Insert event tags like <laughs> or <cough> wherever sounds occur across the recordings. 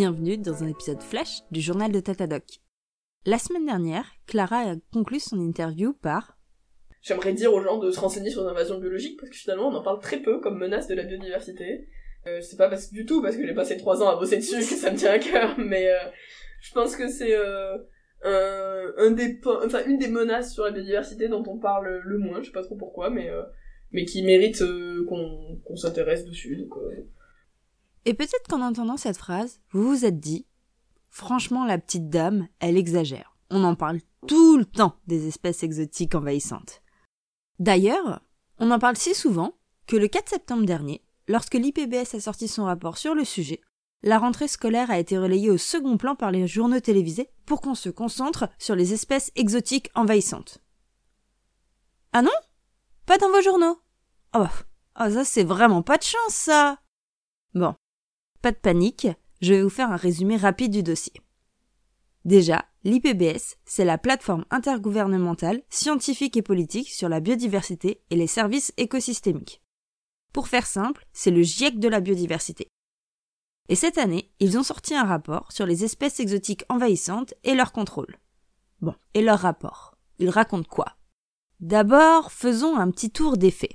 Bienvenue dans un épisode flash du journal de Tatadoc. La semaine dernière, Clara a conclu son interview par J'aimerais dire aux gens de se renseigner sur l'invasion biologique parce que finalement on en parle très peu comme menace de la biodiversité. Euh, c'est pas parce, du tout parce que j'ai passé trois ans à bosser dessus que <laughs> ça me tient à cœur, mais euh, je pense que c'est euh, un, des, enfin une des menaces sur la biodiversité dont on parle le moins. Je sais pas trop pourquoi, mais euh, mais qui mérite qu'on s'intéresse dessus. Et peut-être qu'en entendant cette phrase, vous vous êtes dit Franchement, la petite dame, elle exagère. On en parle tout le temps des espèces exotiques envahissantes. D'ailleurs, on en parle si souvent que le 4 septembre dernier, lorsque l'IPBS a sorti son rapport sur le sujet, la rentrée scolaire a été relayée au second plan par les journaux télévisés pour qu'on se concentre sur les espèces exotiques envahissantes. Ah non? Pas dans vos journaux? Oh ah ça c'est vraiment pas de chance ça Bon, pas de panique, je vais vous faire un résumé rapide du dossier. Déjà, l'IPBS, c'est la plateforme intergouvernementale, scientifique et politique sur la biodiversité et les services écosystémiques. Pour faire simple, c'est le GIEC de la biodiversité. Et cette année, ils ont sorti un rapport sur les espèces exotiques envahissantes et leur contrôle. Bon, et leur rapport? Ils racontent quoi? D'abord, faisons un petit tour des faits.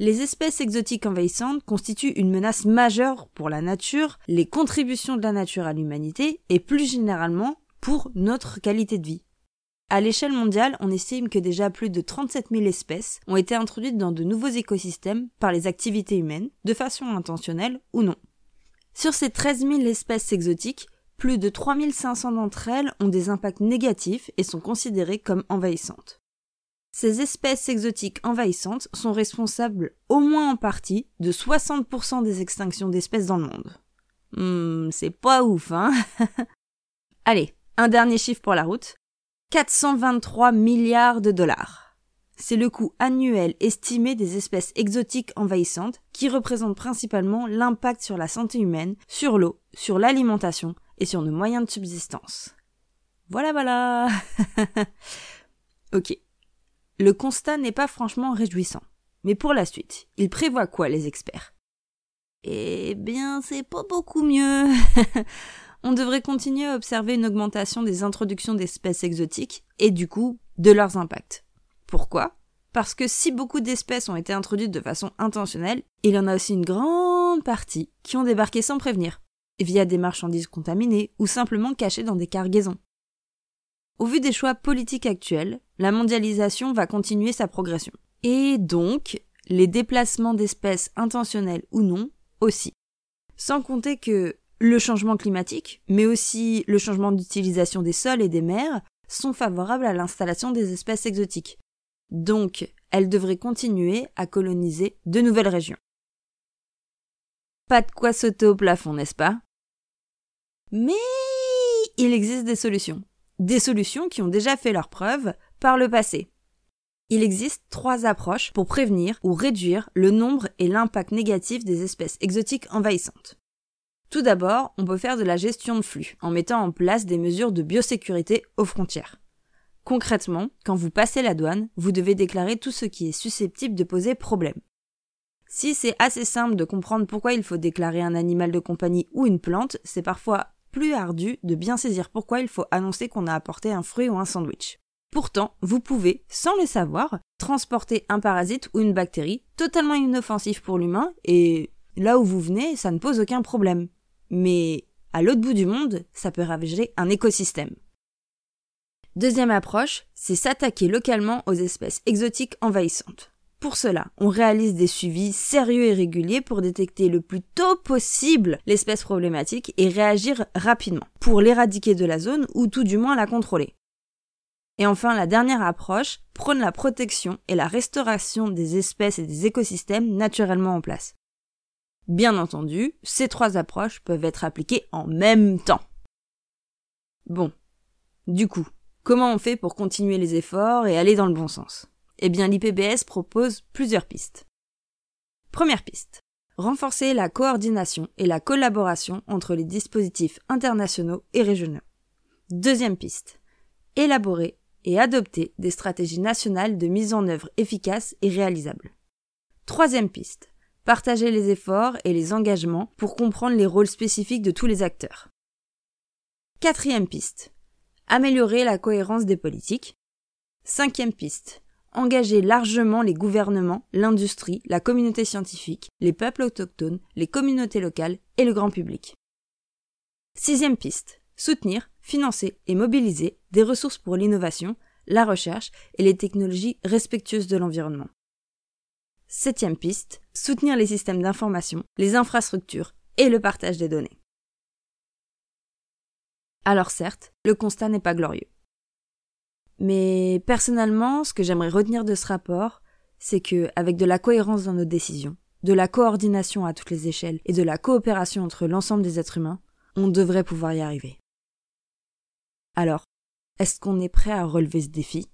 Les espèces exotiques envahissantes constituent une menace majeure pour la nature, les contributions de la nature à l'humanité et plus généralement pour notre qualité de vie. À l'échelle mondiale, on estime que déjà plus de 37 000 espèces ont été introduites dans de nouveaux écosystèmes par les activités humaines, de façon intentionnelle ou non. Sur ces 13 000 espèces exotiques, plus de 3 500 d'entre elles ont des impacts négatifs et sont considérées comme envahissantes. Ces espèces exotiques envahissantes sont responsables au moins en partie de 60% des extinctions d'espèces dans le monde. Hmm, c'est pas ouf, hein? <laughs> Allez, un dernier chiffre pour la route. 423 milliards de dollars. C'est le coût annuel estimé des espèces exotiques envahissantes qui représentent principalement l'impact sur la santé humaine, sur l'eau, sur l'alimentation et sur nos moyens de subsistance. Voilà voilà. <laughs> ok. Le constat n'est pas franchement réjouissant. Mais pour la suite, ils prévoient quoi les experts? Eh bien, c'est pas beaucoup mieux. <laughs> On devrait continuer à observer une augmentation des introductions d'espèces exotiques et du coup de leurs impacts. Pourquoi? Parce que si beaucoup d'espèces ont été introduites de façon intentionnelle, il y en a aussi une grande partie qui ont débarqué sans prévenir, via des marchandises contaminées ou simplement cachées dans des cargaisons. Au vu des choix politiques actuels, la mondialisation va continuer sa progression. Et donc, les déplacements d'espèces intentionnels ou non aussi. Sans compter que le changement climatique, mais aussi le changement d'utilisation des sols et des mers, sont favorables à l'installation des espèces exotiques. Donc, elles devraient continuer à coloniser de nouvelles régions. Pas de quoi sauter au plafond, n'est-ce pas? Mais il existe des solutions. Des solutions qui ont déjà fait leurs preuves par le passé. Il existe trois approches pour prévenir ou réduire le nombre et l'impact négatif des espèces exotiques envahissantes. Tout d'abord, on peut faire de la gestion de flux en mettant en place des mesures de biosécurité aux frontières. Concrètement, quand vous passez la douane, vous devez déclarer tout ce qui est susceptible de poser problème. Si c'est assez simple de comprendre pourquoi il faut déclarer un animal de compagnie ou une plante, c'est parfois plus ardu de bien saisir pourquoi il faut annoncer qu'on a apporté un fruit ou un sandwich. Pourtant, vous pouvez, sans le savoir, transporter un parasite ou une bactérie totalement inoffensif pour l'humain et là où vous venez, ça ne pose aucun problème. Mais à l'autre bout du monde, ça peut ravager un écosystème. Deuxième approche, c'est s'attaquer localement aux espèces exotiques envahissantes. Pour cela, on réalise des suivis sérieux et réguliers pour détecter le plus tôt possible l'espèce problématique et réagir rapidement pour l'éradiquer de la zone ou tout du moins la contrôler. Et enfin, la dernière approche prône la protection et la restauration des espèces et des écosystèmes naturellement en place. Bien entendu, ces trois approches peuvent être appliquées en même temps. Bon. Du coup, comment on fait pour continuer les efforts et aller dans le bon sens? Eh bien, l'IPBS propose plusieurs pistes. Première piste. Renforcer la coordination et la collaboration entre les dispositifs internationaux et régionaux. Deuxième piste. Élaborer et adopter des stratégies nationales de mise en œuvre efficaces et réalisables. Troisième piste. partager les efforts et les engagements pour comprendre les rôles spécifiques de tous les acteurs. Quatrième piste. Améliorer la cohérence des politiques. Cinquième piste. Engager largement les gouvernements, l'industrie, la communauté scientifique, les peuples autochtones, les communautés locales et le grand public. Sixième piste. Soutenir, financer et mobiliser des ressources pour l'innovation, la recherche et les technologies respectueuses de l'environnement. Septième piste. Soutenir les systèmes d'information, les infrastructures et le partage des données. Alors certes, le constat n'est pas glorieux. Mais personnellement, ce que j'aimerais retenir de ce rapport, c'est que, avec de la cohérence dans nos décisions, de la coordination à toutes les échelles et de la coopération entre l'ensemble des êtres humains, on devrait pouvoir y arriver. Alors, est-ce qu'on est prêt à relever ce défi?